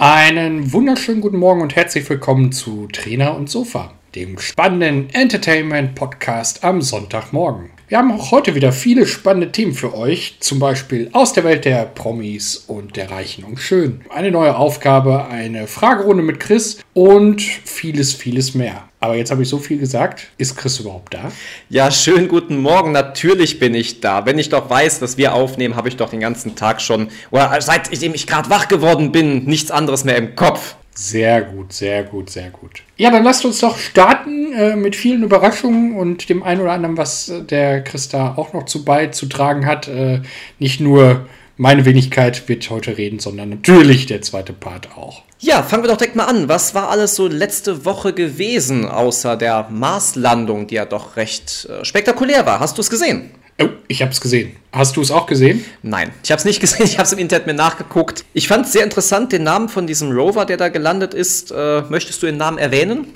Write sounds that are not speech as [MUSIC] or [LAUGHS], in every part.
Einen wunderschönen guten Morgen und herzlich willkommen zu Trainer und Sofa, dem spannenden Entertainment-Podcast am Sonntagmorgen. Wir haben auch heute wieder viele spannende Themen für euch, zum Beispiel aus der Welt der Promis und der Reichen und Schön. Eine neue Aufgabe, eine Fragerunde mit Chris und vieles, vieles mehr. Aber jetzt habe ich so viel gesagt. Ist Chris überhaupt da? Ja, schönen guten Morgen. Natürlich bin ich da. Wenn ich doch weiß, dass wir aufnehmen, habe ich doch den ganzen Tag schon, oder seitdem ich gerade wach geworden bin, nichts anderes mehr im Kopf. Sehr gut, sehr gut, sehr gut. Ja, dann lasst uns doch starten äh, mit vielen Überraschungen und dem einen oder anderen, was äh, der Christa auch noch zu beizutragen hat. Äh, nicht nur meine Wenigkeit wird heute reden, sondern natürlich der zweite Part auch. Ja, fangen wir doch direkt mal an. Was war alles so letzte Woche gewesen, außer der Marslandung, die ja doch recht äh, spektakulär war? Hast du es gesehen? Oh, ich habe es gesehen. Hast du es auch gesehen? Nein, ich habe es nicht [LAUGHS] gesehen. Ich habe es im Internet mir nachgeguckt. Ich fand es sehr interessant, den Namen von diesem Rover, der da gelandet ist. Äh, möchtest du den Namen erwähnen?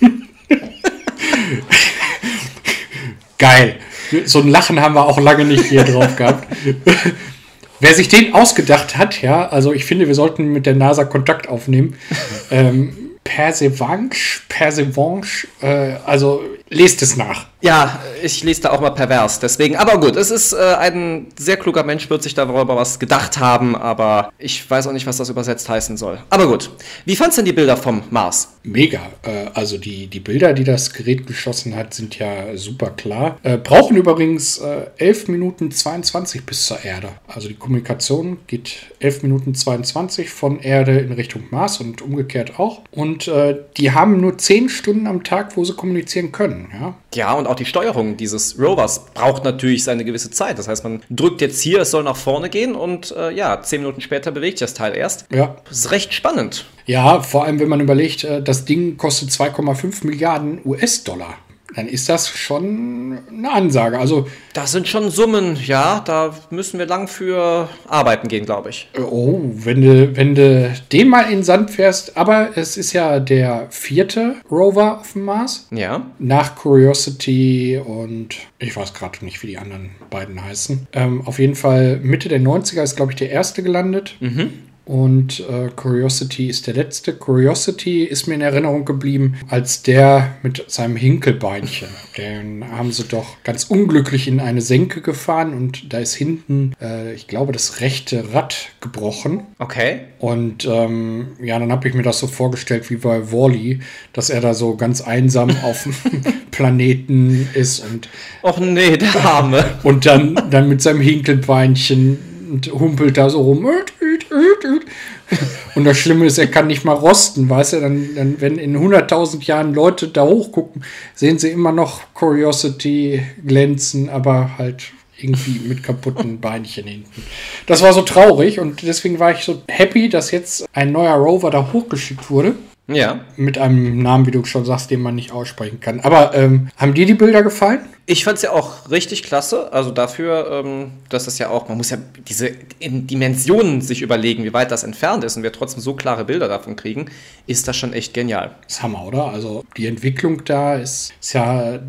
[LAUGHS] Geil. So ein Lachen haben wir auch lange nicht hier drauf gehabt. [LAUGHS] Wer sich den ausgedacht hat, ja, also ich finde, wir sollten mit der NASA Kontakt aufnehmen. [LAUGHS] ähm, Persevanche, Persevanche, äh, also lest es nach. Ja, ich lese da auch mal pervers, deswegen. Aber gut, es ist äh, ein sehr kluger Mensch, wird sich darüber was gedacht haben, aber ich weiß auch nicht, was das übersetzt heißen soll. Aber gut, wie fandst du denn die Bilder vom Mars? Mega. Äh, also die, die Bilder, die das Gerät geschossen hat, sind ja super klar. Äh, brauchen übrigens äh, 11 Minuten 22 bis zur Erde. Also die Kommunikation geht 11 Minuten 22 von Erde in Richtung Mars und umgekehrt auch. Und äh, die haben nur 10 Stunden am Tag, wo sie kommunizieren können. Ja, ja und auch die Steuerung dieses Rovers braucht natürlich seine gewisse Zeit. Das heißt, man drückt jetzt hier, es soll nach vorne gehen und äh, ja, 10 Minuten später bewegt sich das Teil erst. Ja. Das ist recht spannend. Ja, vor allem, wenn man überlegt, äh, das Ding kostet 2,5 Milliarden US-Dollar dann ist das schon eine Ansage. Also das sind schon Summen, ja, da müssen wir lang für arbeiten gehen, glaube ich. Oh, wenn du, wenn du den mal in den Sand fährst, aber es ist ja der vierte Rover auf dem Mars. Ja. Nach Curiosity und ich weiß gerade nicht, wie die anderen beiden heißen. Ähm, auf jeden Fall Mitte der 90er ist, glaube ich, der erste gelandet. Mhm. Und äh, Curiosity ist der letzte. Curiosity ist mir in Erinnerung geblieben als der mit seinem Hinkelbeinchen. [LAUGHS] Den haben sie doch ganz unglücklich in eine Senke gefahren und da ist hinten, äh, ich glaube, das rechte Rad gebrochen. Okay. Und ähm, ja, dann habe ich mir das so vorgestellt wie bei Wally, dass er da so ganz einsam [LAUGHS] auf dem [LAUGHS] Planeten ist und. Och nee, der Arme. und dann, dann mit seinem Hinkelbeinchen und humpelt da so rum. Und das Schlimme ist, er kann nicht mal rosten, weißt du? Dann, dann wenn in 100.000 Jahren Leute da hochgucken, sehen sie immer noch Curiosity glänzen, aber halt irgendwie mit kaputten [LAUGHS] Beinchen hinten. Das war so traurig und deswegen war ich so happy, dass jetzt ein neuer Rover da hochgeschickt wurde. Ja. Mit einem Namen, wie du schon sagst, den man nicht aussprechen kann. Aber ähm, haben dir die Bilder gefallen? Ich fand es ja auch richtig klasse. Also dafür, ähm, dass es ja auch, man muss ja diese Dimensionen sich überlegen, wie weit das entfernt ist und wir trotzdem so klare Bilder davon kriegen, ist das schon echt genial. Das ist Hammer, oder? Also die Entwicklung da ist, ist ja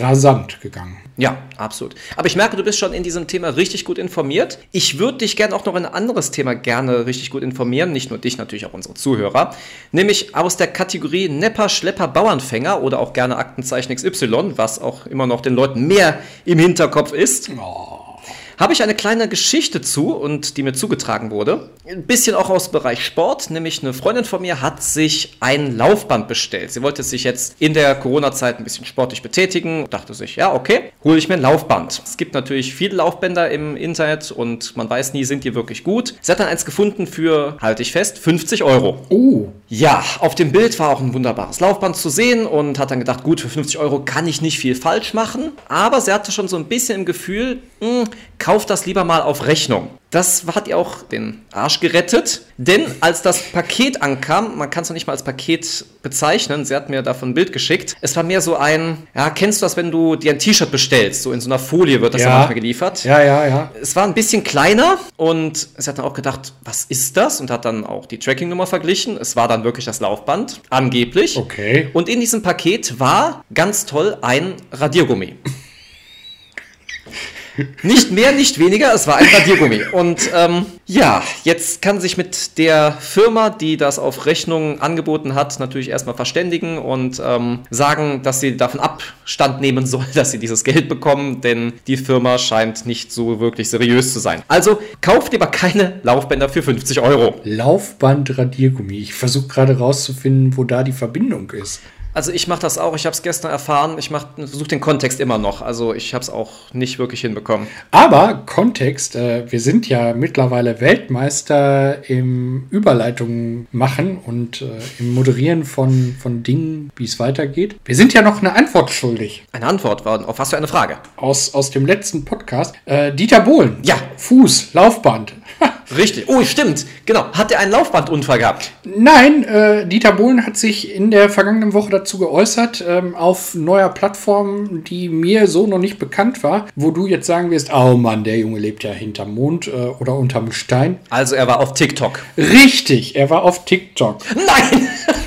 rasant gegangen. Ja, absolut. Aber ich merke, du bist schon in diesem Thema richtig gut informiert. Ich würde dich gerne auch noch in ein anderes Thema gerne richtig gut informieren. Nicht nur dich, natürlich auch unsere Zuhörer. Nämlich aus der Kategorie Nepper, Schlepper, Bauernfänger oder auch gerne Aktenzeichen XY, was auch immer noch den Leuten mehr im Hinterkopf ist. Oh habe ich eine kleine Geschichte zu und die mir zugetragen wurde. Ein bisschen auch aus dem Bereich Sport, nämlich eine Freundin von mir hat sich ein Laufband bestellt. Sie wollte sich jetzt in der Corona-Zeit ein bisschen sportlich betätigen, dachte sich, ja, okay, hole ich mir ein Laufband. Es gibt natürlich viele Laufbänder im Internet und man weiß nie, sind die wirklich gut. Sie hat dann eins gefunden für, halte ich fest, 50 Euro. Oh. Ja, auf dem Bild war auch ein wunderbares Laufband zu sehen und hat dann gedacht, gut, für 50 Euro kann ich nicht viel falsch machen. Aber sie hatte schon so ein bisschen im Gefühl, mh, hm, kauft das lieber mal auf Rechnung. Das hat ihr auch den Arsch gerettet, denn als das Paket ankam, man kann es noch nicht mal als Paket bezeichnen, sie hat mir davon ein Bild geschickt, es war mehr so ein, ja, kennst du das, wenn du dir ein T-Shirt bestellst, so in so einer Folie wird das ja, manchmal geliefert. Ja, ja, ja. Es war ein bisschen kleiner und sie hat dann auch gedacht, was ist das? Und hat dann auch die Tracking-Nummer verglichen. Es war dann wirklich das Laufband, angeblich. Okay. Und in diesem Paket war ganz toll ein Radiergummi. Nicht mehr, nicht weniger, es war ein Radiergummi. Und ähm, ja, jetzt kann sich mit der Firma, die das auf Rechnung angeboten hat, natürlich erstmal verständigen und ähm, sagen, dass sie davon Abstand nehmen soll, [LAUGHS] dass sie dieses Geld bekommen, denn die Firma scheint nicht so wirklich seriös zu sein. Also kauft lieber keine Laufbänder für 50 Euro. Laufband-Radiergummi. Ich versuche gerade rauszufinden, wo da die Verbindung ist. Also ich mache das auch, ich habe es gestern erfahren, ich versuche den Kontext immer noch, also ich habe es auch nicht wirklich hinbekommen. Aber Kontext, äh, wir sind ja mittlerweile Weltmeister im Überleitungen machen und äh, im Moderieren von, von Dingen, wie es weitergeht. Wir sind ja noch eine Antwort schuldig. Eine Antwort war auf was für eine Frage? Aus, aus dem letzten Podcast. Äh, Dieter Bohlen. Ja. Fuß, Laufband. Richtig. Oh, stimmt. Genau. Hat er einen Laufbandunfall gehabt? Nein, äh, Dieter Bohlen hat sich in der vergangenen Woche dazu geäußert, ähm, auf neuer Plattform, die mir so noch nicht bekannt war, wo du jetzt sagen wirst, oh Mann, der Junge lebt ja hinterm Mond äh, oder unterm Stein. Also er war auf TikTok. Richtig, er war auf TikTok. Nein! [LAUGHS]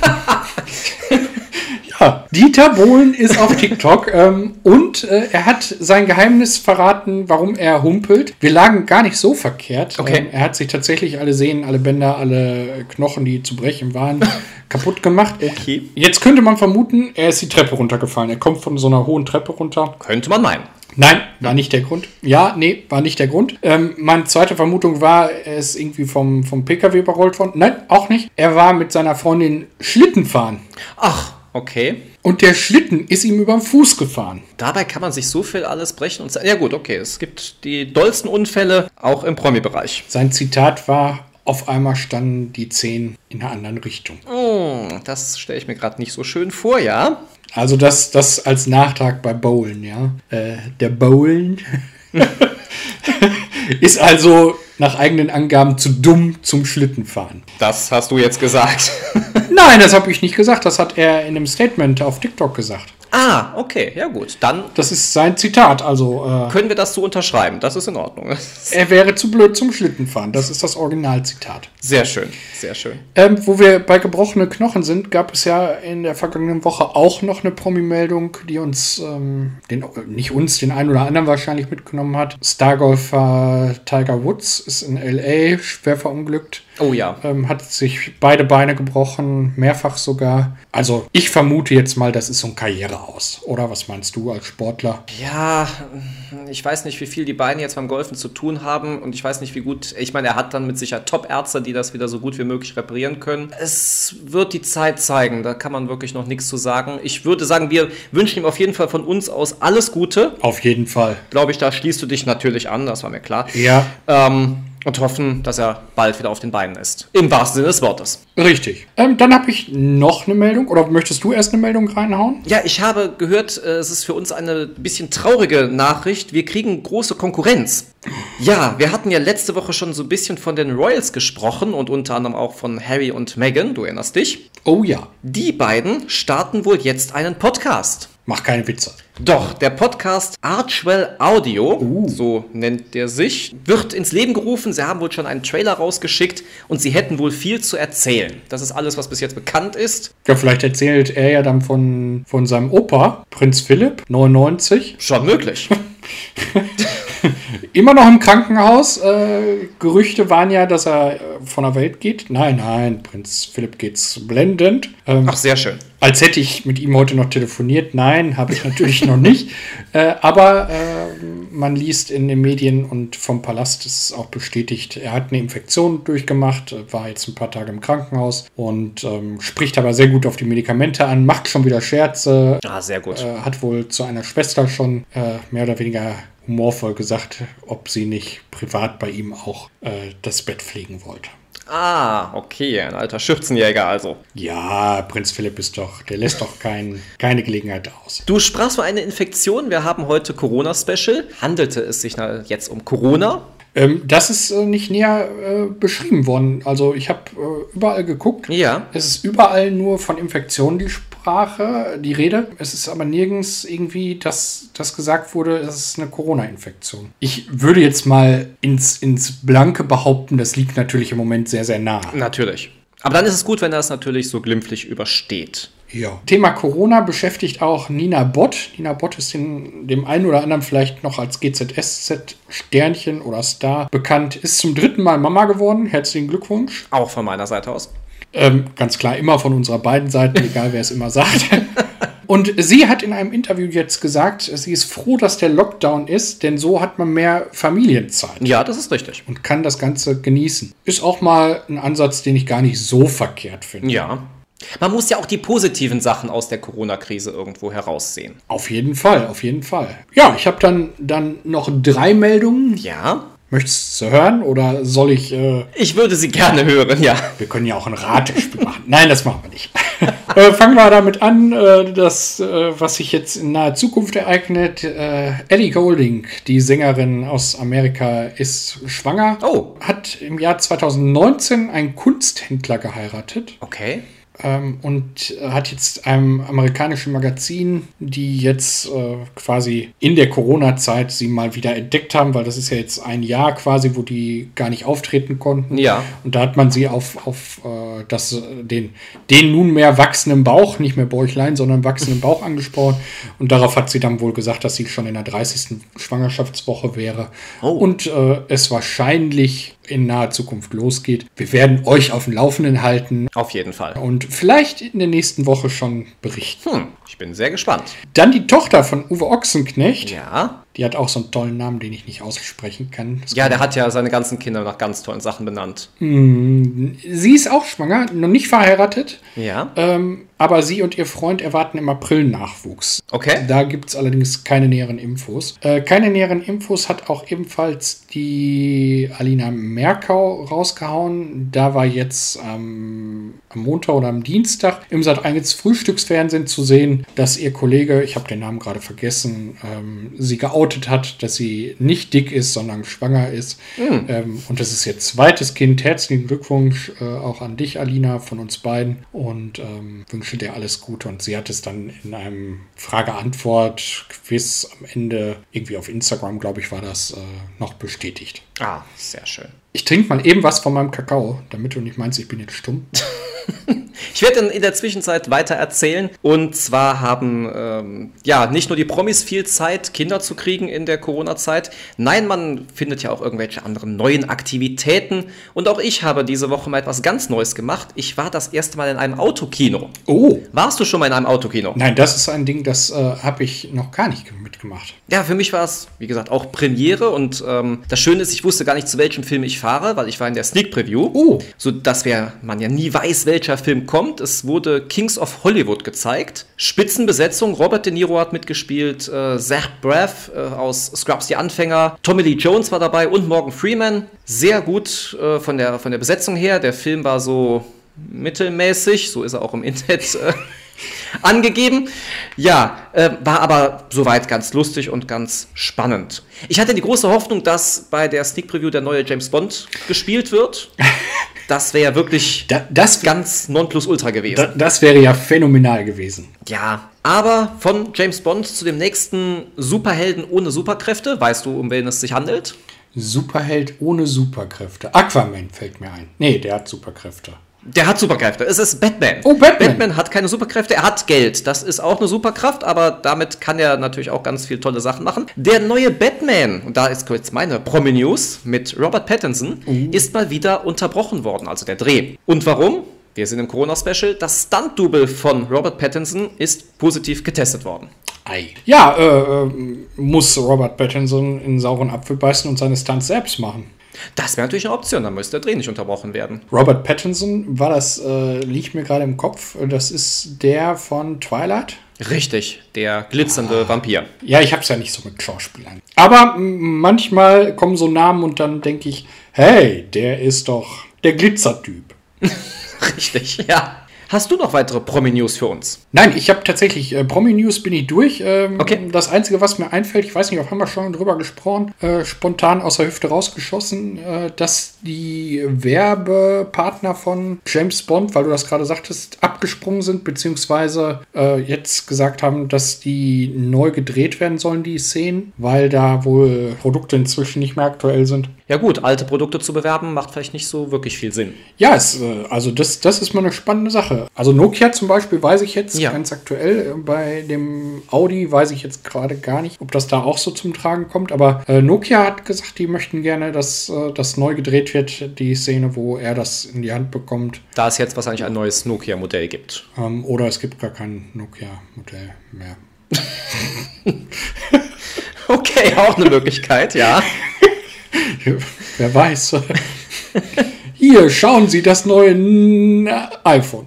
Ja, Dieter Bohlen ist auf TikTok [LAUGHS] ähm, und äh, er hat sein Geheimnis verraten, warum er humpelt. Wir lagen gar nicht so verkehrt. Okay. Ähm, er hat sich tatsächlich alle Sehnen, alle Bänder, alle Knochen, die zu brechen waren, [LAUGHS] kaputt gemacht. Okay. Jetzt könnte man vermuten, er ist die Treppe runtergefallen. Er kommt von so einer hohen Treppe runter. Könnte man meinen. Nein, war nicht der Grund. Ja, nee, war nicht der Grund. Ähm, meine zweite Vermutung war, er ist irgendwie vom, vom PKW überrollt worden. Nein, auch nicht. Er war mit seiner Freundin Schlitten fahren. Ach, okay. Und der Schlitten ist ihm über den Fuß gefahren. Dabei kann man sich so viel alles brechen und sagen, ja gut, okay, es gibt die dollsten Unfälle auch im Promi-Bereich. Sein Zitat war, auf einmal standen die Zehen in einer anderen Richtung. Oh, das stelle ich mir gerade nicht so schön vor, ja? Also das, das als Nachtrag bei Bowlen, ja. Äh, der Bowlen [LAUGHS] ist also nach eigenen Angaben zu dumm zum Schlittenfahren. Das hast du jetzt gesagt. Nein, das habe ich nicht gesagt. Das hat er in einem Statement auf TikTok gesagt. ah, okay, ja gut. Dann Das ist sein Zitat. Also äh, können wir das so unterschreiben. Das ist in Ordnung. er wäre zu blöd zum Schlittenfahren. Das ist das Originalzitat. Sehr schön, sehr schön. Ähm, wo wir bei gebrochenen Knochen sind, gab es ja in der vergangenen Woche auch noch eine Promi-Meldung, die uns, ähm, den, nicht uns, den einen oder anderen wahrscheinlich mitgenommen hat. Stargolfer Tiger Woods ist in L.A. schwer verunglückt. Oh ja. Ähm, hat sich beide Beine gebrochen, mehrfach sogar. Also ich vermute jetzt mal, das ist so ein Karriereaus. Oder was meinst du als Sportler? Ja, ich weiß nicht, wie viel die Beine jetzt beim Golfen zu tun haben und ich weiß nicht, wie gut, ich meine, er hat dann mit Sicherheit Top-Ärzte, die das wieder so gut wie möglich reparieren können. Es wird die Zeit zeigen, da kann man wirklich noch nichts zu sagen. Ich würde sagen, wir wünschen ihm auf jeden Fall von uns aus alles Gute. Auf jeden Fall. Glaube ich, da schließt du dich natürlich an, das war mir klar. Ja, Ähm, und hoffen, dass er bald wieder auf den Beinen ist. Im wahrsten Sinne des Wortes. richtig. Ähm, dann habe ich noch eine Meldung. Oder möchtest du erst eine Meldung reinhauen? Ja, ich habe gehört, äh, es ist für uns eine bisschen traurige Nachricht. Wir kriegen große Konkurrenz. Ja, wir hatten ja letzte Woche schon so ein bisschen von den Royals gesprochen und unter anderem auch von Harry und Meghan, du erinnerst dich. Oh ja. Die beiden starten wohl jetzt einen Podcast. Mach keine Witze. Doch, der Podcast Archwell Audio, so nennt der sich, wird ins Leben gerufen. Sie haben wohl schon einen Trailer rausgeschickt und sie hätten wohl viel zu erzählen. Das ist alles, was bis jetzt bekannt ist. Ja, vielleicht erzählt er ja dann von, von seinem Opa, Prinz Philipp, 99. Schon möglich. [LAUGHS] [LAUGHS] Immer noch im Krankenhaus. Äh, Gerüchte waren ja, dass er äh, von der Welt geht. Nein, nein, Prinz Philipp geht's blendend. Ähm, Ach, sehr schön. als hätte ich mit ihm heute noch telefoniert. Nein, habe ich natürlich noch nicht. [LAUGHS] Äh, aber äh, man liest in den Medien und vom Palast ist es auch bestätigt, er hat eine Infektion durchgemacht, äh, war jetzt ein paar Tage im Krankenhaus und ähm, spricht aber sehr gut auf die Medikamente an, macht schon wieder Scherze, Ah, sehr gut. äh, hat wohl zu einer Schwester schon äh, mehr oder weniger humorvoll gesagt, ob sie nicht privat bei ihm auch äh, das Bett pflegen wollte. Ah, okay, ein alter Schürzenjäger also. Ja, Prinz Philipp ist doch, der lässt doch kein, keine Gelegenheit aus. Du sprachst von einer Infektion. Wir haben heute Corona-Special. Handelte es sich jetzt um Corona? Ähm, das ist äh, nicht näher äh, beschrieben worden. Also ich habe äh, überall geguckt. Ja. Es ist überall nur von Infektionen die Sprache, die Rede. Es ist aber nirgends irgendwie, dass das gesagt wurde, es ist eine Corona-Infektion. Ich würde jetzt mal ins, ins Blanke behaupten, das liegt natürlich im Moment sehr, sehr nah. Natürlich. Aber dann ist es gut, wenn er es natürlich so glimpflich übersteht. Ja. Thema Corona beschäftigt auch Nina Bott. Nina Bott ist in dem einen oder anderen vielleicht noch als GZSZ-Sternchen oder Star bekannt. Ist zum dritten Mal Mama geworden. Herzlichen Glückwunsch. Auch von meiner Seite aus. Ähm, ganz klar, immer von unserer beiden Seiten, egal wer es immer sagt. [LAUGHS] Und sie hat in einem Interview jetzt gesagt, sie ist froh, dass der Lockdown ist, denn so hat man mehr Familienzeit. Ja, das ist richtig. Und kann das Ganze genießen. Ist auch mal ein Ansatz, den ich gar nicht so verkehrt finde. Ja. Man muss ja auch die positiven Sachen aus der Corona-Krise irgendwo heraussehen. Auf jeden Fall, auf jeden Fall. Ja, ich habe dann, dann noch drei Meldungen. Ja. Möchtest du hören oder soll ich. Äh, ich würde sie gerne hören, ja. Wir können ja auch ein Ratespiel [LAUGHS] machen. Nein, das machen wir nicht. [LAUGHS] äh, fangen wir damit an, äh, das, äh, was sich jetzt in naher Zukunft ereignet. Äh, Ellie Golding, die Sängerin aus Amerika, ist schwanger. Oh. Hat im Jahr 2019 einen Kunsthändler geheiratet. Okay ähm, und hat jetzt einem amerikanischen Magazin, die jetzt äh, quasi in der Corona-Zeit sie mal wieder entdeckt haben, weil das ist ja jetzt ein Jahr quasi, wo die gar nicht auftreten konnten. Ja. Und da hat man sie auf, auf äh, das, den, den nunmehr wachsenden Bauch, nicht mehr Bäuchlein, sondern wachsenden Bauch [LAUGHS] angesprochen. Und darauf hat sie dann wohl gesagt, dass sie schon in der 30. Schwangerschaftswoche wäre. Oh. Und äh, es wahrscheinlich in naher Zukunft losgeht. Wir werden euch auf dem Laufenden halten. Auf jeden Fall. Und vielleicht in der nächsten Woche schon berichten. Hm, ich bin sehr gespannt. Dann die Tochter von Uwe Ochsenknecht. Ja. Die hat auch so einen tollen Namen, den ich nicht aussprechen kann. Das ja, der hat ja seine ganzen Kinder nach ganz tollen Sachen benannt. Mm, sie ist auch schwanger, noch nicht verheiratet. Ja. Ähm, aber sie und ihr Freund erwarten im April Nachwuchs. Okay. Da gibt es allerdings keine näheren Infos. Äh, keine näheren Infos hat auch ebenfalls die Alina Merkau rausgehauen. Da war jetzt ähm, am Montag oder am Dienstag im Sat1 Frühstücksfernsehen zu sehen, dass ihr Kollege, ich habe den Namen gerade vergessen, ähm, sie geoutet hat, dass sie nicht dick ist, sondern schwanger ist. Mhm. Ähm, und das ist ihr zweites Kind. Herzlichen Glückwunsch äh, auch an dich, Alina, von uns beiden. Und ähm, wünsche dir alles Gute. Und sie hat es dann in einem Frage-Antwort-Quiz am Ende, irgendwie auf Instagram, glaube ich, war das, äh, noch bestätigt. Ah, sehr schön. Ich trinke mal eben was von meinem Kakao, damit du nicht meinst, ich bin jetzt stumm. [LAUGHS] Ich werde in der Zwischenzeit weiter erzählen. Und zwar haben ähm, ja nicht nur die Promis viel Zeit, Kinder zu kriegen in der Corona-Zeit. Nein, man findet ja auch irgendwelche anderen neuen Aktivitäten. Und auch ich habe diese Woche mal etwas ganz Neues gemacht. Ich war das erste Mal in einem Autokino. Oh. Warst du schon mal in einem Autokino? Nein, das ist ein Ding, das äh, habe ich noch gar nicht mitgemacht. Ja, für mich war es, wie gesagt, auch Premiere. Und ähm, das Schöne ist, ich wusste gar nicht, zu welchem Film ich fahre, weil ich war in der Sneak Preview. Oh. So dass man ja nie weiß, welcher Film kommt. Es wurde Kings of Hollywood gezeigt. Spitzenbesetzung. Robert De Niro hat mitgespielt. Äh, Zach Braff äh, aus Scrubs Die Anfänger. Tommy Lee Jones war dabei und Morgan Freeman. Sehr gut äh, von, der, von der Besetzung her. Der Film war so mittelmäßig. So ist er auch im Internet äh, [LAUGHS] angegeben. Ja, äh, war aber soweit ganz lustig und ganz spannend. Ich hatte die große Hoffnung, dass bei der Sneak Preview der neue James Bond gespielt wird. [LAUGHS] Das wäre ja wirklich da, das ganz nonplusultra gewesen. Da, das wäre ja phänomenal gewesen. Ja, aber von James Bond zu dem nächsten Superhelden ohne Superkräfte, weißt du, um wen es sich handelt? Superheld ohne Superkräfte. Aquaman fällt mir ein. Nee, der hat Superkräfte. Der hat Superkräfte. Es ist Batman. Oh, Batman. Batman hat keine Superkräfte, er hat Geld. Das ist auch eine Superkraft, aber damit kann er natürlich auch ganz viele tolle Sachen machen. Der neue Batman, und da ist jetzt meine Promi-News mit Robert Pattinson, uh. ist mal wieder unterbrochen worden, also der Dreh. Und warum? Wir sind im Corona-Special. Das Stunt-Double von Robert Pattinson ist positiv getestet worden. Ei. Ja, äh, äh muss Robert Pattinson in sauren Apfel beißen und seine Stunts selbst machen. Das wäre natürlich eine Option, dann müsste der Dreh nicht unterbrochen werden. Robert Pattinson, war das, äh, liegt mir gerade im Kopf, das ist der von Twilight? Richtig, der glitzernde ah. Vampir. Ja, ich habe es ja nicht so mit Schauspielern. Aber manchmal kommen so Namen und dann denke ich, hey, der ist doch der Glitzertyp. [LAUGHS] Richtig, ja. Hast du noch weitere Promi-News für uns? Nein, ich habe tatsächlich äh, Promi-News bin ich durch. Ähm, okay. Das Einzige, was mir einfällt, ich weiß nicht, haben wir schon drüber gesprochen, äh, spontan aus der Hüfte rausgeschossen, äh, dass die Werbepartner von James Bond, weil du das gerade sagtest, abgesagt abgesprungen sind, beziehungsweise äh, jetzt gesagt haben, dass die neu gedreht werden sollen, die Szenen, weil da wohl Produkte inzwischen nicht mehr aktuell sind. Ja gut, alte Produkte zu bewerben macht vielleicht nicht so wirklich viel Sinn. Ja, es, äh, also das, das ist mal eine spannende Sache. Also Nokia zum Beispiel weiß ich jetzt Ja. ganz aktuell, äh, bei dem Audi weiß ich jetzt gerade gar nicht, ob das da auch so zum Tragen kommt, aber äh, Nokia hat gesagt, die möchten gerne, dass äh, das neu gedreht wird, die Szene, wo er das in die Hand bekommt. Da es jetzt wahrscheinlich ein neues Nokia-Modell gibt. Ähm, oder es gibt gar kein Nokia-Modell mehr. [LAUGHS] Okay, auch eine Möglichkeit, ja. [LAUGHS] Wer weiß. Hier, schauen Sie das neue iPhone.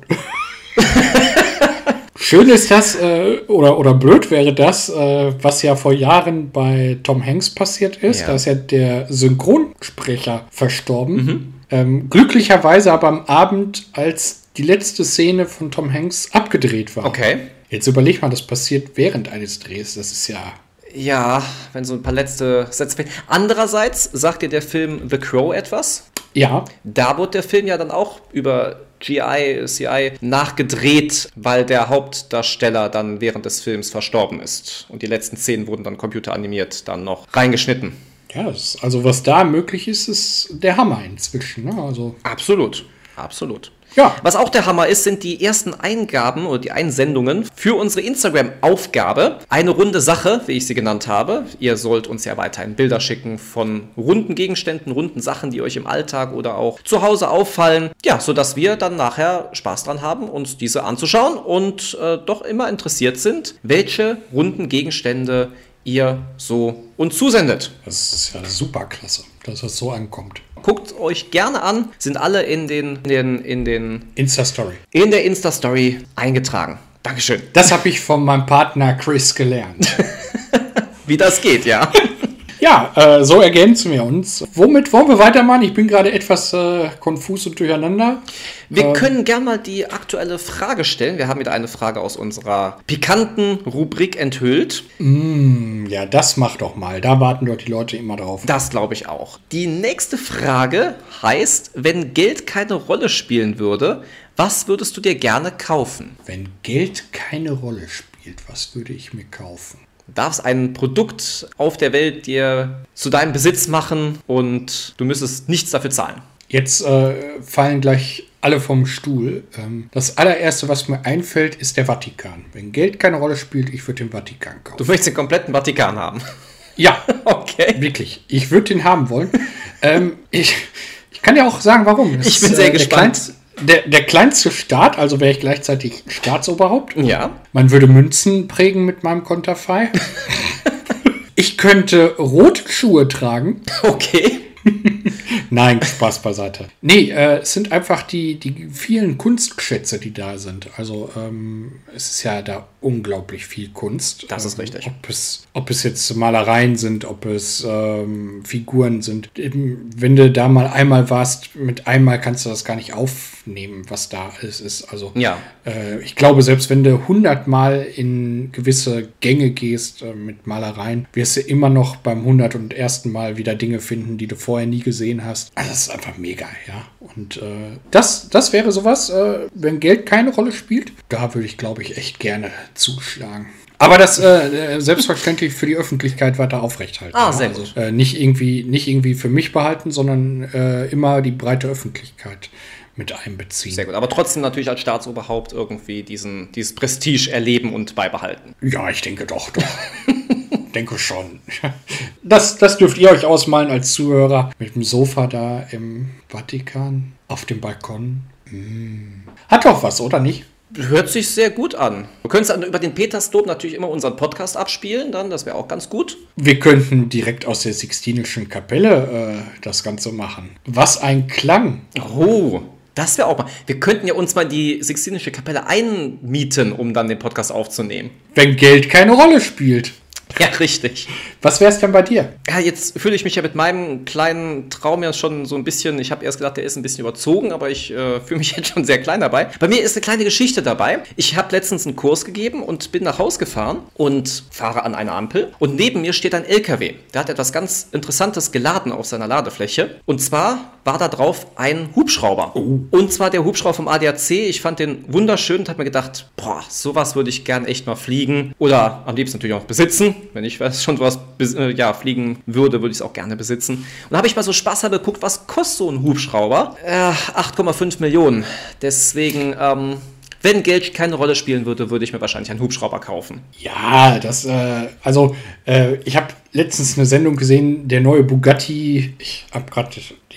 [LAUGHS] Schön ist das, äh, oder, oder blöd wäre das, äh, was ja vor Jahren bei Tom Hanks passiert ist. Ja. Da ist ja der Synchronsprecher verstorben. Ähm, glücklicherweise aber am Abend, als die letzte Szene von Tom Hanks abgedreht war. Okay. Jetzt überleg mal, das passiert während eines Drehs. Das ist ja. Ja, wenn so ein paar letzte Sätze fehlen. Andererseits sagt dir der Film The Crow etwas. Ja, Da wurde der Film ja dann auch über GI, CI nachgedreht, weil der Hauptdarsteller dann während des Films verstorben ist. Und die letzten Szenen wurden dann computeranimiert dann noch reingeschnitten. ja also was da möglich ist, ist der Hammer inzwischen. Ne? Also, Absolut. Absolut. Ja. Was auch der Hammer ist, sind die ersten Eingaben oder die Einsendungen für unsere Instagram-Aufgabe. Eine runde Sache, wie ich sie genannt habe. Ihr sollt uns ja weiterhin Bilder schicken von runden Gegenständen, runden Sachen, die euch im Alltag oder auch zu Hause auffallen. Ja, sodass wir dann nachher Spaß dran haben, uns diese anzuschauen und äh, doch immer interessiert sind, welche runden Gegenstände ihr so uns zusendet. Das ist ja super klasse, dass das so ankommt. Guckt euch gerne an, sind alle in den, in den, in den Insta-Story. in der Insta-Story eingetragen. Dankeschön. Das habe ich von meinem Partner Chris gelernt. [LAUGHS] Wie das geht, ja. [LAUGHS] ja, äh, so ergänzen wir uns. Womit wollen wir weitermachen? Ich bin gerade etwas äh, konfus und durcheinander. Wir können gern mal die aktuelle Frage stellen. Wir haben wieder eine Frage aus unserer pikanten Rubrik enthüllt. Ja, das mach doch mal. Da warten doch die Leute immer drauf. Das glaube ich auch. Die nächste Frage heißt, wenn Geld keine Rolle spielen würde, was würdest du dir gerne kaufen? Wenn Geld keine Rolle spielt, was würde ich mir kaufen? Darfst ein Produkt auf der Welt dir zu deinem Besitz machen und du müsstest nichts dafür zahlen. Jetzt äh, fallen gleich alle vom Stuhl. Ähm, das allererste, was mir einfällt, ist der Vatikan. Wenn Geld keine Rolle spielt, ich würde den Vatikan kaufen. Du möchtest den kompletten Vatikan haben. Ja, [LAUGHS] Okay. wirklich. Ich würde den haben wollen. ähm, ich, ich kann dir auch sagen, warum. Das Ich bin ist, sehr der gespannt. Der, der kleinste Staat, also wäre ich gleichzeitig Staatsoberhaupt. Ja. Man würde Münzen prägen mit meinem Konterfei. [LAUGHS] ich könnte rote Schuhe tragen. Okay. [LAUGHS] Nein, Spaß beiseite. Nee, äh, es sind einfach die, die vielen Kunstschätze, die da sind. Also ähm, es ist ja da unglaublich viel Kunst. Das ist ähm, richtig. Ob es, ob es jetzt Malereien sind, ob es ähm, Figuren sind. Eben, wenn du da mal einmal warst, mit einmal kannst du das gar nicht aufnehmen, was da alles ist. Also Ja. äh, ich glaube, selbst wenn du hundertmal in gewisse Gänge gehst äh, mit Malereien, wirst du immer noch beim hundert und ersten Mal wieder Dinge finden, die du vorher nie gesehen hast. Also das ist einfach mega, ja. Und äh, das, das wäre sowas, äh, wenn Geld keine Rolle spielt, da würde ich, glaube ich, echt gerne zuschlagen. Aber das äh, äh, selbstverständlich für die Öffentlichkeit weiter aufrechthalten. Ah, sehr also, gut. äh, nicht, irgendwie, nicht irgendwie für mich behalten, sondern äh, immer die breite Öffentlichkeit mit einbeziehen. Sehr gut. Aber trotzdem natürlich als Staatsoberhaupt irgendwie diesen, dieses Prestige erleben und beibehalten. Ja, ich denke doch, doch. [LAUGHS] denke schon. [LAUGHS] Das, das dürft ihr euch ausmalen als Zuhörer mit dem Sofa da im Vatikan auf dem Balkon. Mm. Hat doch was, oder nicht? Hört sich sehr gut an. Du könntest dann über den Petersdom natürlich immer unseren Podcast abspielen, dann, das wäre auch ganz gut. Wir könnten direkt aus der Sixtinischen Kapelle äh, das Ganze machen. Was ein Klang. Oh, das wäre auch mal. Wir könnten ja uns mal in die Sixtinische Kapelle einmieten, um dann den Podcast aufzunehmen. Wenn Geld keine Rolle spielt. Ja, richtig. Was wär's denn bei dir? Ja, jetzt fühle ich mich ja mit meinem kleinen Traum ja schon so ein bisschen, ich habe erst gedacht, der ist ein bisschen überzogen, aber ich äh, [LAUGHS] fühle mich jetzt schon sehr klein dabei. Bei mir ist eine kleine Geschichte dabei. Ich habe letztens einen Kurs gegeben und bin nach Haus gefahren und fahre an eine Ampel und neben mir steht ein LKW. Der hat etwas ganz Interessantes geladen auf seiner Ladefläche. Und zwar war da drauf ein Hubschrauber. Oh. Und zwar der Hubschrauber vom ADAC. Ich fand den wunderschön und habe mir gedacht, boah, sowas würde ich gern echt mal fliegen. Oder am liebsten natürlich auch besitzen. Wenn ich schon sowas ja, fliegen würde, würde ich es auch gerne besitzen. Und da habe ich mal so Spaß geguckt, was kostet so ein Hubschrauber? Äh, 8,5 Millionen. Deswegen, ähm, wenn Geld keine Rolle spielen würde, würde ich mir wahrscheinlich einen Hubschrauber kaufen. Ja, das, äh, also äh, ich habe letztens eine Sendung gesehen, der neue Bugatti, ich habe gerade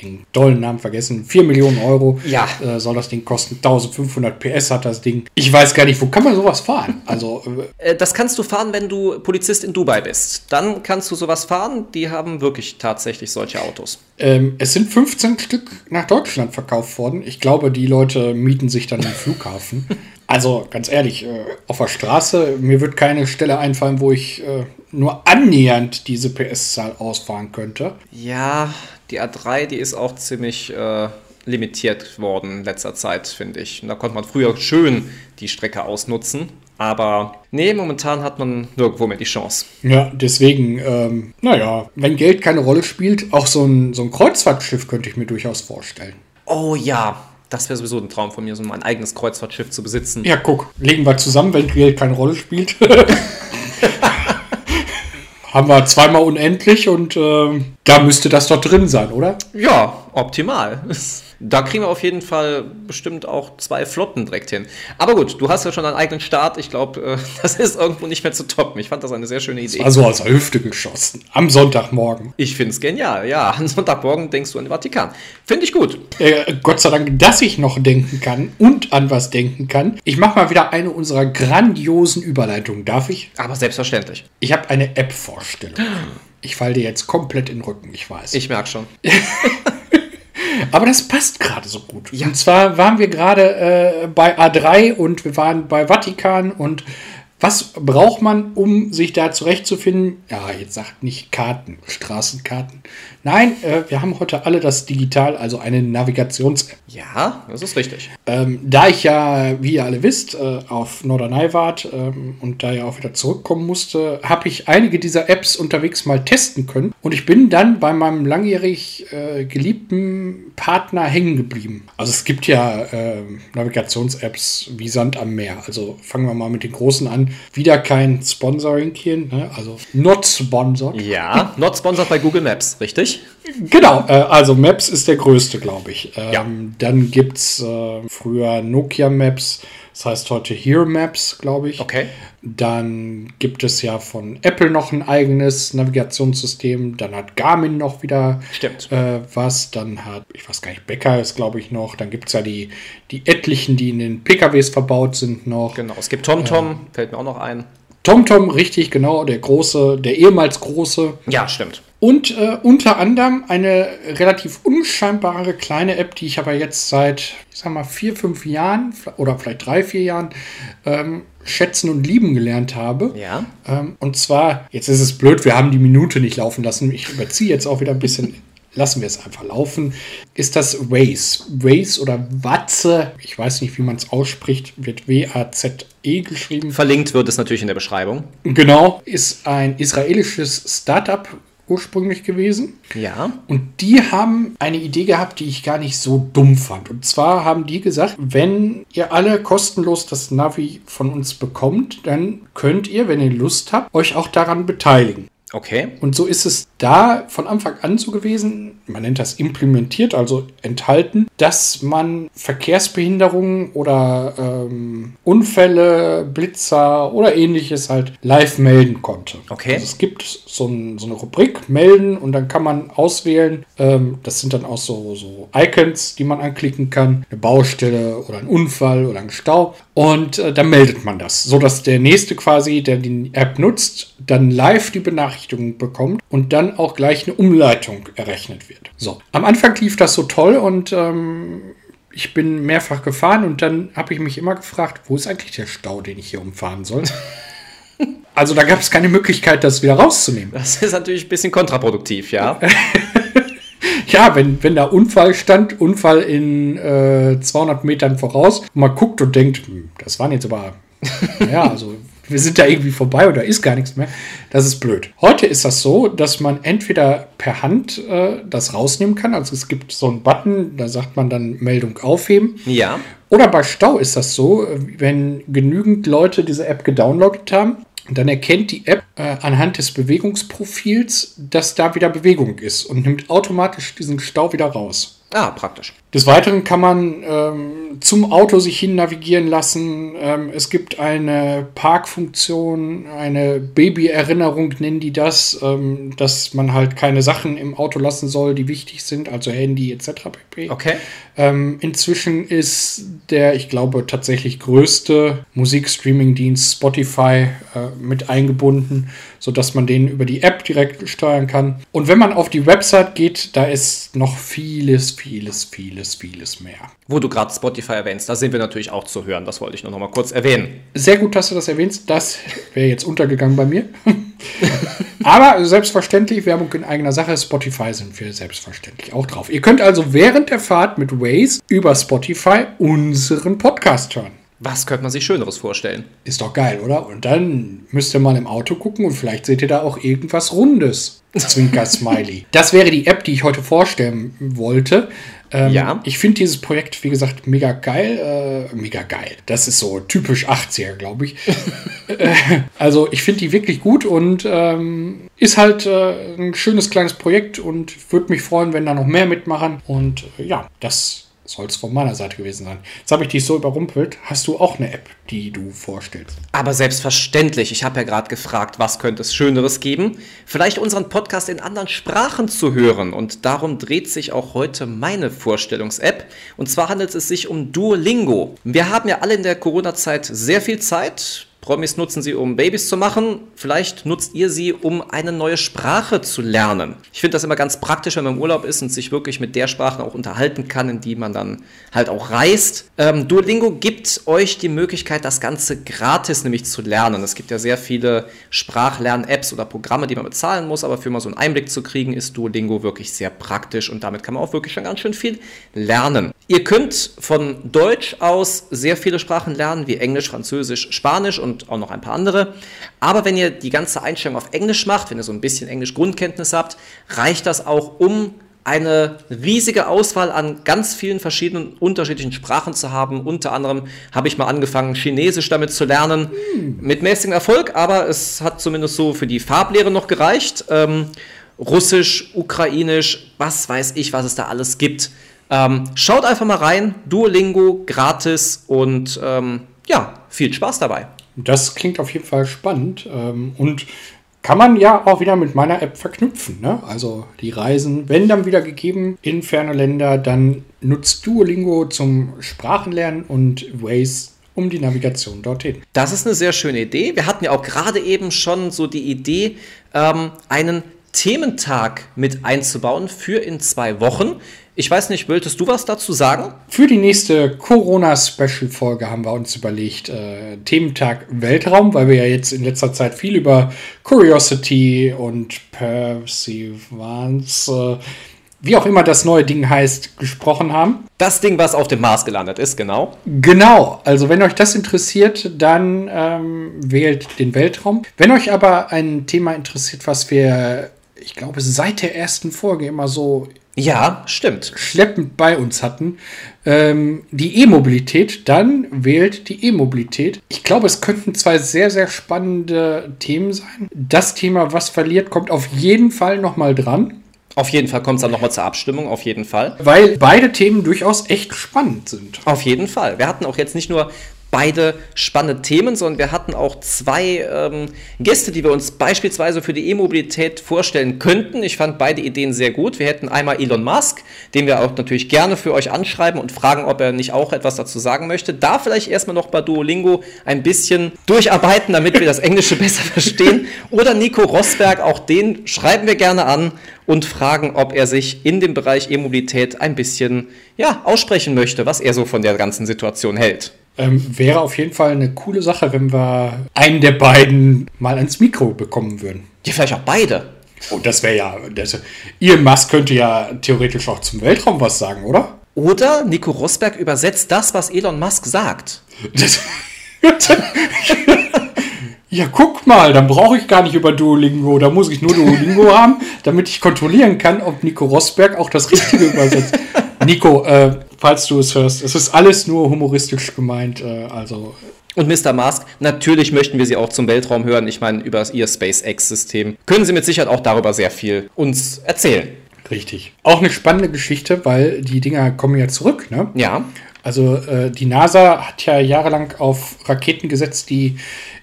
den dollen Namen vergessen, 4 Millionen Euro ja. äh, soll das Ding kosten, 1500 PS hat das Ding. Ich weiß gar nicht, wo kann man sowas fahren? [LAUGHS] Also, äh, das kannst du fahren, wenn du Polizist in Dubai bist. Dann kannst du sowas fahren, die haben wirklich tatsächlich solche Autos. Ähm, es sind 15 Stück nach Deutschland verkauft worden. Ich glaube, die Leute mieten sich dann den Flughafen. [LAUGHS] Also ganz ehrlich, äh, auf der Straße, mir wird keine Stelle einfallen, wo ich äh, nur annähernd diese PS-Zahl ausfahren könnte. Ja, die A3, die ist auch ziemlich äh, limitiert worden in letzter Zeit, finde ich. Und da konnte man früher schön die Strecke ausnutzen. Aber nee, momentan hat man nirgendwo mehr die Chance. Ja, deswegen, ähm, naja, wenn Geld keine Rolle spielt, auch so ein, so ein Kreuzfahrtschiff könnte ich mir durchaus vorstellen. Oh ja, das wäre sowieso ein Traum von mir, so mein eigenes Kreuzfahrtschiff zu besitzen. Ja, guck, legen wir zusammen, wenn Geld keine Rolle spielt. [LAUGHS] Haben wir zweimal unendlich und äh, da müsste das doch drin sein, oder? Ja, optimal. Da kriegen wir auf jeden Fall bestimmt auch zwei Flotten direkt hin. Aber gut, du hast ja schon einen eigenen Start. Ich glaube, äh, [LAUGHS] das ist irgendwo nicht mehr zu toppen. Ich fand das eine sehr schöne Idee. Also aus der Hüfte geschossen. Am Sonntagmorgen. Ich finde es genial, ja. Am Sonntagmorgen denkst du an den Vatikan. Finde ich gut. Äh, Gott sei Dank, dass ich noch denken kann und an was denken kann. Ich mache mal wieder eine unserer grandiosen Überleitungen. Darf ich? Aber selbstverständlich. Ich habe eine App-Vorstellung. [GASPS] Ich falle dir jetzt komplett in den Rücken, ich weiß. Ich merke schon. [LAUGHS] Aber das passt gerade so gut. Ja. Und zwar waren wir gerade äh, bei A3 und wir waren bei Vatikan und was braucht man, um sich da zurechtzufinden? Ja, jetzt sagt nicht Karten, Straßenkarten. Nein, äh, wir haben heute alle das digital, also eine Navigations-App. Ja, das ist richtig. Ähm, da ich ja, wie ihr alle wisst, äh, auf Norderney wart ähm, und da ja auch wieder zurückkommen musste, habe ich einige dieser Apps unterwegs mal testen können. Und ich bin dann bei meinem langjährig äh, geliebten Partner hängen geblieben. Also es gibt ja ähm, Navigations-Apps wie Sand am Meer. Also fangen wir mal mit den großen an wieder kein Sponsoring hier, ne? also not sponsored. Ja, not sponsored bei Google Maps, richtig? Genau, äh, also Maps ist der größte, glaube ich. Ähm, ja. Dann gibt es äh, früher Nokia Maps, das heißt heute Here Maps, glaube ich. Okay. Dann gibt es ja von Apple noch ein eigenes Navigationssystem. Dann hat Garmin noch wieder äh, was. Dann hat, ich weiß gar nicht, Becker ist, glaube ich, noch. Dann gibt es ja die, die etlichen, die in den PKWs verbaut sind, noch. Genau, es gibt TomTom, äh, fällt mir auch noch ein. TomTom, richtig, genau, der große, der ehemals große. Ja, stimmt. Und äh, unter anderem eine relativ unscheinbare kleine App, die ich aber jetzt seit, ich sag mal, vier, fünf Jahren oder vielleicht drei, vier Jahren ähm, schätzen und lieben gelernt habe. Ja. Ähm, und zwar, jetzt ist es blöd, wir haben die Minute nicht laufen lassen. Ich überziehe jetzt auch wieder ein bisschen. [LAUGHS] Lassen wir es einfach laufen. Ist das Waze? Waze oder Watze, ich weiß nicht, wie man es ausspricht, wird W-A-Z-E geschrieben. Verlinkt wird es natürlich in der Beschreibung. Genau, ist ein israelisches Startup, ursprünglich gewesen. Ja. Und die haben eine Idee gehabt, die ich gar nicht so dumm fand. Und zwar haben die gesagt, wenn ihr alle kostenlos das Navi von uns bekommt, dann könnt ihr, wenn ihr Lust habt, euch auch daran beteiligen. Okay. Und so ist es da von Anfang an so gewesen, man nennt das implementiert, also enthalten, dass man Verkehrsbehinderungen oder ähm, Unfälle, Blitzer oder ähnliches halt live melden konnte. Okay. Also es gibt so, ein, so eine Rubrik, melden und dann kann man auswählen, ähm, das sind dann auch so, so Icons, die man anklicken kann, eine Baustelle oder ein Unfall oder ein Stau und äh, dann meldet man das, sodass der nächste quasi, der die App nutzt, dann live die Benachrichtigung bekommt und dann auch gleich eine Umleitung errechnet wird. So, am Anfang lief das so toll und ähm, ich bin mehrfach gefahren und dann habe ich mich immer gefragt, wo ist eigentlich der Stau, den ich hier umfahren soll? [LAUGHS] also da gab es keine Möglichkeit, das wieder rauszunehmen. Das ist natürlich ein bisschen kontraproduktiv, ja. [LAUGHS] ja, wenn, wenn da Unfall stand, Unfall in äh, 200 Metern voraus, und man guckt und denkt, hm, das waren jetzt aber, [LAUGHS] ja, also wir sind da irgendwie vorbei oder ist gar nichts mehr. Das ist blöd. Heute ist das so, dass man entweder per Hand äh, das rausnehmen kann. Also es gibt so einen Button, da sagt man dann Meldung aufheben. Ja. Oder bei Stau ist das so, wenn genügend Leute diese App gedownloadet haben, dann erkennt die App äh, anhand des Bewegungsprofils, dass da wieder Bewegung ist und nimmt automatisch diesen Stau wieder raus. Ah, praktisch. Des Weiteren kann man ähm, zum Auto sich hin navigieren lassen. Ähm, es gibt eine Parkfunktion, eine Babyerinnerung nennen die das, ähm, dass man halt keine Sachen im Auto lassen soll, die wichtig sind, also Handy etc. pp. Okay. Ähm, inzwischen ist der, ich glaube, tatsächlich größte Musikstreaming-Dienst Spotify äh, mit eingebunden, sodass man den über die App direkt steuern kann. Und wenn man auf die Website geht, da ist noch vieles, vieles, vieles, vieles mehr. Wo du gerade Spotify erwähnst, da sind wir natürlich auch zu hören. Das wollte ich nur noch mal kurz erwähnen. Sehr gut, dass du das erwähnst. Das wäre jetzt untergegangen bei mir. [LAUGHS] Aber selbstverständlich, Werbung in eigener Sache. Spotify sind wir selbstverständlich auch drauf. Ihr könnt also während der Fahrt mit Waze über Spotify unseren Podcast hören. Was könnte man sich Schöneres vorstellen? Ist doch geil, oder? Und dann müsst ihr mal im Auto gucken und vielleicht seht ihr da auch irgendwas Rundes. Zwinker Smiley. [LAUGHS] Das wäre die App, die ich heute vorstellen wollte. Ähm, Ja. Ich finde dieses Projekt, wie gesagt, mega geil. Äh, mega geil. Das ist so typisch 80er, glaube ich. [LAUGHS] Äh, also ich finde die wirklich gut und ähm, ist halt äh, ein schönes kleines Projekt und würde mich freuen, wenn da noch mehr mitmachen. Und äh, ja, das soll es von meiner Seite gewesen sein. Jetzt habe ich dich so überrumpelt. Hast du auch eine App, die du vorstellst? Aber selbstverständlich, ich habe ja gerade gefragt, was könnte es Schöneres geben? Vielleicht unseren Podcast in anderen Sprachen zu hören. Und darum dreht sich auch heute meine Vorstellungs-App. Und zwar handelt es sich um Duolingo. Wir haben ja alle in der Corona-Zeit sehr viel Zeit. Promis nutzen sie, um Babys zu machen. Vielleicht nutzt ihr sie, um eine neue Sprache zu lernen. Ich finde das immer ganz praktisch, wenn man im Urlaub ist und sich wirklich mit der Sprache auch unterhalten kann, in die man dann halt auch reist. Ähm, Duolingo gibt euch die Möglichkeit, das Ganze gratis nämlich zu lernen. Es gibt ja sehr viele Sprachlern-Apps oder Programme, die man bezahlen muss, aber für mal so einen Einblick zu kriegen, ist Duolingo wirklich sehr praktisch und damit kann man auch wirklich schon ganz schön viel lernen. Ihr könnt von Deutsch aus sehr viele Sprachen lernen, wie Englisch, Französisch, Spanisch und auch noch ein paar andere. Aber wenn ihr die ganze Einstellung auf Englisch macht, wenn ihr so ein bisschen Englisch-Grundkenntnis habt, reicht das auch, um eine riesige Auswahl an ganz vielen verschiedenen unterschiedlichen Sprachen zu haben. Unter anderem habe ich mal angefangen, Chinesisch damit zu lernen. Mit mäßigem Erfolg, aber es hat zumindest so für die Farblehre noch gereicht. Ähm, Russisch, Ukrainisch, was weiß ich, was es da alles gibt. Ähm, schaut einfach mal rein. Duolingo, gratis und ähm, ja, viel Spaß dabei. Das klingt auf jeden Fall spannend ähm, und kann man ja auch wieder mit meiner App verknüpfen. Ne? Also die Reisen, wenn dann wieder gegeben in ferne Länder, dann nutzt Duolingo zum Sprachenlernen und Waze um die Navigation dorthin. Das ist eine sehr schöne Idee. Wir hatten ja auch gerade eben schon so die Idee, ähm, einen Thementag mit einzubauen für in zwei Wochen. Ich weiß nicht, wolltest du was dazu sagen? Für die nächste Corona-Special-Folge haben wir uns überlegt, äh, Thementag Weltraum, weil wir ja jetzt in letzter Zeit viel über Curiosity und Perseverance, äh, wie auch immer das neue Ding heißt, gesprochen haben. Das Ding, was auf dem Mars gelandet ist, genau. Genau, also wenn euch das interessiert, dann ähm, wählt den Weltraum. Wenn euch aber ein Thema interessiert, was wir, ich glaube, seit der ersten Folge immer so Ja, stimmt. schleppend bei uns hatten, ähm, die E-Mobilität, dann wählt die E-Mobilität. Ich glaube, es könnten zwei sehr, sehr spannende Themen sein. Das Thema, was verliert, kommt auf jeden Fall nochmal dran, Auf jeden Fall kommt es dann nochmal zur Abstimmung, auf jeden Fall. weil beide Themen durchaus echt spannend sind. Auf jeden Fall. Wir hatten auch jetzt nicht nur beide spannende Themen, sondern wir hatten auch zwei ähm, Gäste, die wir uns beispielsweise für die E-Mobilität vorstellen könnten. Ich fand beide Ideen sehr gut. Wir hätten einmal Elon Musk, den wir auch natürlich gerne für euch anschreiben und fragen, ob er nicht auch etwas dazu sagen möchte. Da vielleicht erstmal noch bei Duolingo ein bisschen durcharbeiten, damit wir das Englische [LAUGHS] besser verstehen. Oder Nico Rosberg, auch den schreiben wir gerne an und fragen, ob er sich in dem Bereich E-Mobilität ein bisschen ja, aussprechen möchte, was er so von der ganzen Situation hält. Ähm, wäre auf jeden Fall eine coole Sache, wenn wir einen der beiden mal ans Mikro bekommen würden. Ja, vielleicht auch beide. Oh, das wäre ja. Das, Elon Musk könnte ja theoretisch auch zum Weltraum was sagen, oder? Oder Nico Rosberg übersetzt das, was Elon Musk sagt. Das, Ja, guck mal, dann brauche ich gar nicht über Duolingo. Da muss ich nur Duolingo haben, damit ich kontrollieren kann, ob Nico Rosberg auch das Richtige übersetzt. Nico, äh, falls du es hörst, es ist alles nur humoristisch gemeint. Äh, also und Mr. Mask, natürlich möchten wir Sie auch zum Weltraum hören. Ich meine, über Ihr SpaceX-System können Sie mit Sicherheit auch darüber sehr viel uns erzählen. Richtig. Auch eine spannende Geschichte, weil die Dinger kommen ja zurück, ne? Ja. Also äh, die NASA hat ja jahrelang auf Raketen gesetzt, die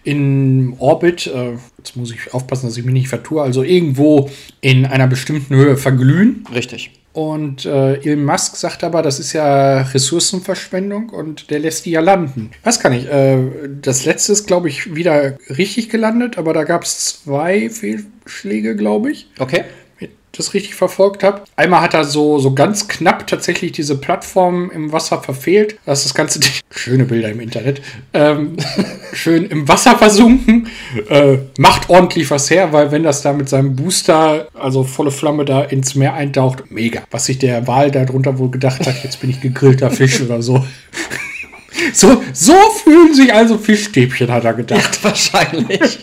in Orbit, äh, jetzt muss ich aufpassen, dass ich mich nicht vertue, also irgendwo in einer bestimmten Höhe verglühen. Richtig. Und äh, Elon Musk sagt aber, das ist ja Ressourcenverschwendung und der lässt die ja landen. Was kann ich? Äh, das letzte ist, glaube ich, wieder richtig gelandet, aber da gab es zwei Fehlschläge, glaube ich. Okay das richtig verfolgt habe. Einmal hat er so, so ganz knapp tatsächlich diese Plattform im Wasser verfehlt. Das ist das ganze Ding. [LAUGHS] Schöne Bilder im Internet. Ähm, [LAUGHS] schön im Wasser versunken. Äh, macht ordentlich was her, weil wenn das da mit seinem Booster, also volle Flamme da ins Meer eintaucht, mega. Was sich der Wal darunter wohl gedacht hat, jetzt bin ich gegrillter Fisch [LAUGHS] oder so. So, so fühlen sich also Fischstäbchen, hat er gedacht. Ja, wahrscheinlich.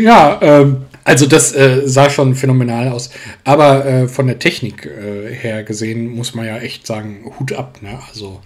Ja, ähm, also das äh, sah schon phänomenal aus. Aber äh, von der Technik äh, her gesehen muss man ja echt sagen, Hut ab. Ne? Also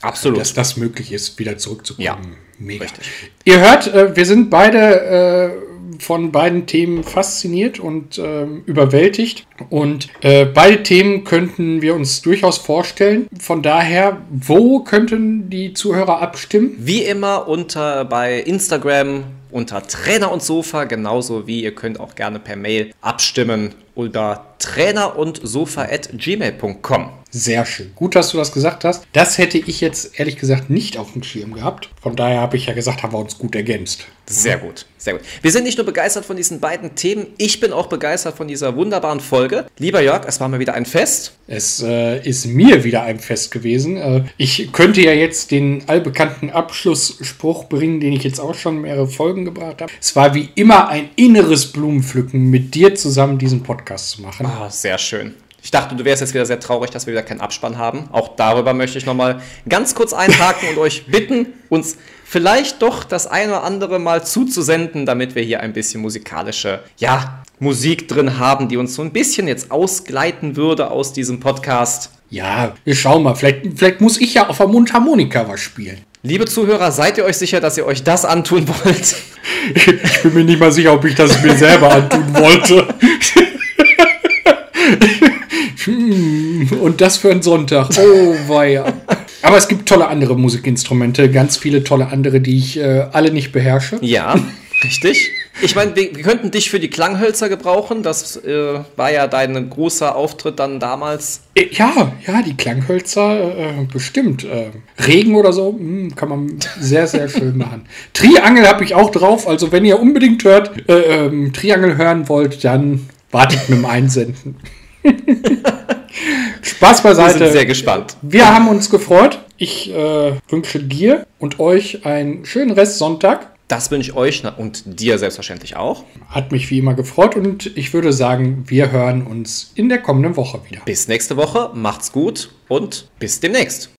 Absolut. dass das möglich ist, wieder zurückzukommen. Ja, Mega. Richtig. Ihr hört, äh, wir sind beide äh, von beiden Themen fasziniert und äh, überwältigt. Und äh, beide Themen könnten wir uns durchaus vorstellen. Von daher, wo könnten die Zuhörer abstimmen? Wie immer unter bei Instagram unter Trainer und Sofa, genauso wie ihr könnt auch gerne per Mail abstimmen über trainer und sofa at gmail.com. Sehr schön. Gut, dass du das gesagt hast. Das hätte ich jetzt ehrlich gesagt nicht auf dem Schirm gehabt. Von daher habe ich ja gesagt, haben wir uns gut ergänzt. Sehr gut, sehr gut. Wir sind nicht nur begeistert von diesen beiden Themen, ich bin auch begeistert von dieser wunderbaren Folge. Lieber Jörg, es war mal wieder ein Fest. Es äh, ist mir wieder ein Fest gewesen. Äh, ich könnte ja jetzt den allbekannten Abschlussspruch bringen, den ich jetzt auch schon mehrere Folgen gebracht habe. Es war wie immer ein inneres Blumenpflücken, mit dir zusammen diesen Podcast zu machen. Ah, sehr schön. Ich dachte, du wärst jetzt wieder sehr traurig, dass wir wieder keinen Abspann haben. Auch darüber möchte ich nochmal ganz kurz einhaken und euch bitten, uns vielleicht doch das eine oder andere mal zuzusenden, damit wir hier ein bisschen musikalische, ja, Musik drin haben, die uns so ein bisschen jetzt ausgleiten würde aus diesem Podcast. Ja, wir schauen mal. Vielleicht, vielleicht muss ich ja auf der Mundharmonika was spielen. Liebe Zuhörer, seid ihr euch sicher, dass ihr euch das antun wollt? [LAUGHS] Ich bin mir nicht mal sicher, ob ich das mir selber antun wollte. [LAUGHS] [LAUGHS] Und das für einen Sonntag. Oh, weia. Aber es gibt tolle andere Musikinstrumente, ganz viele tolle andere, die ich äh, alle nicht beherrsche. Ja, richtig. Ich meine, wir, wir, könnten dich für die Klanghölzer gebrauchen. Das äh, war ja dein großer Auftritt dann damals. Äh, ja, ja, die Klanghölzer, äh, bestimmt. Äh, Regen oder so, mh, hm, kann man sehr, sehr schön machen. [LAUGHS] Triangel habe ich auch drauf. Also, wenn ihr unbedingt hört, äh, ähm, Triangel hören wollt, dann wartet mit dem Einsenden. [LAUGHS] Spaß beiseite. Wir sind sehr gespannt. Wir haben uns gefreut. Ich äh, wünsche dir und euch einen schönen Rest Sonntag. Das wünsche ich euch und dir selbstverständlich auch. Hat mich wie immer gefreut und ich würde sagen, wir hören uns in der kommenden Woche wieder. Bis nächste Woche, macht's gut und bis demnächst.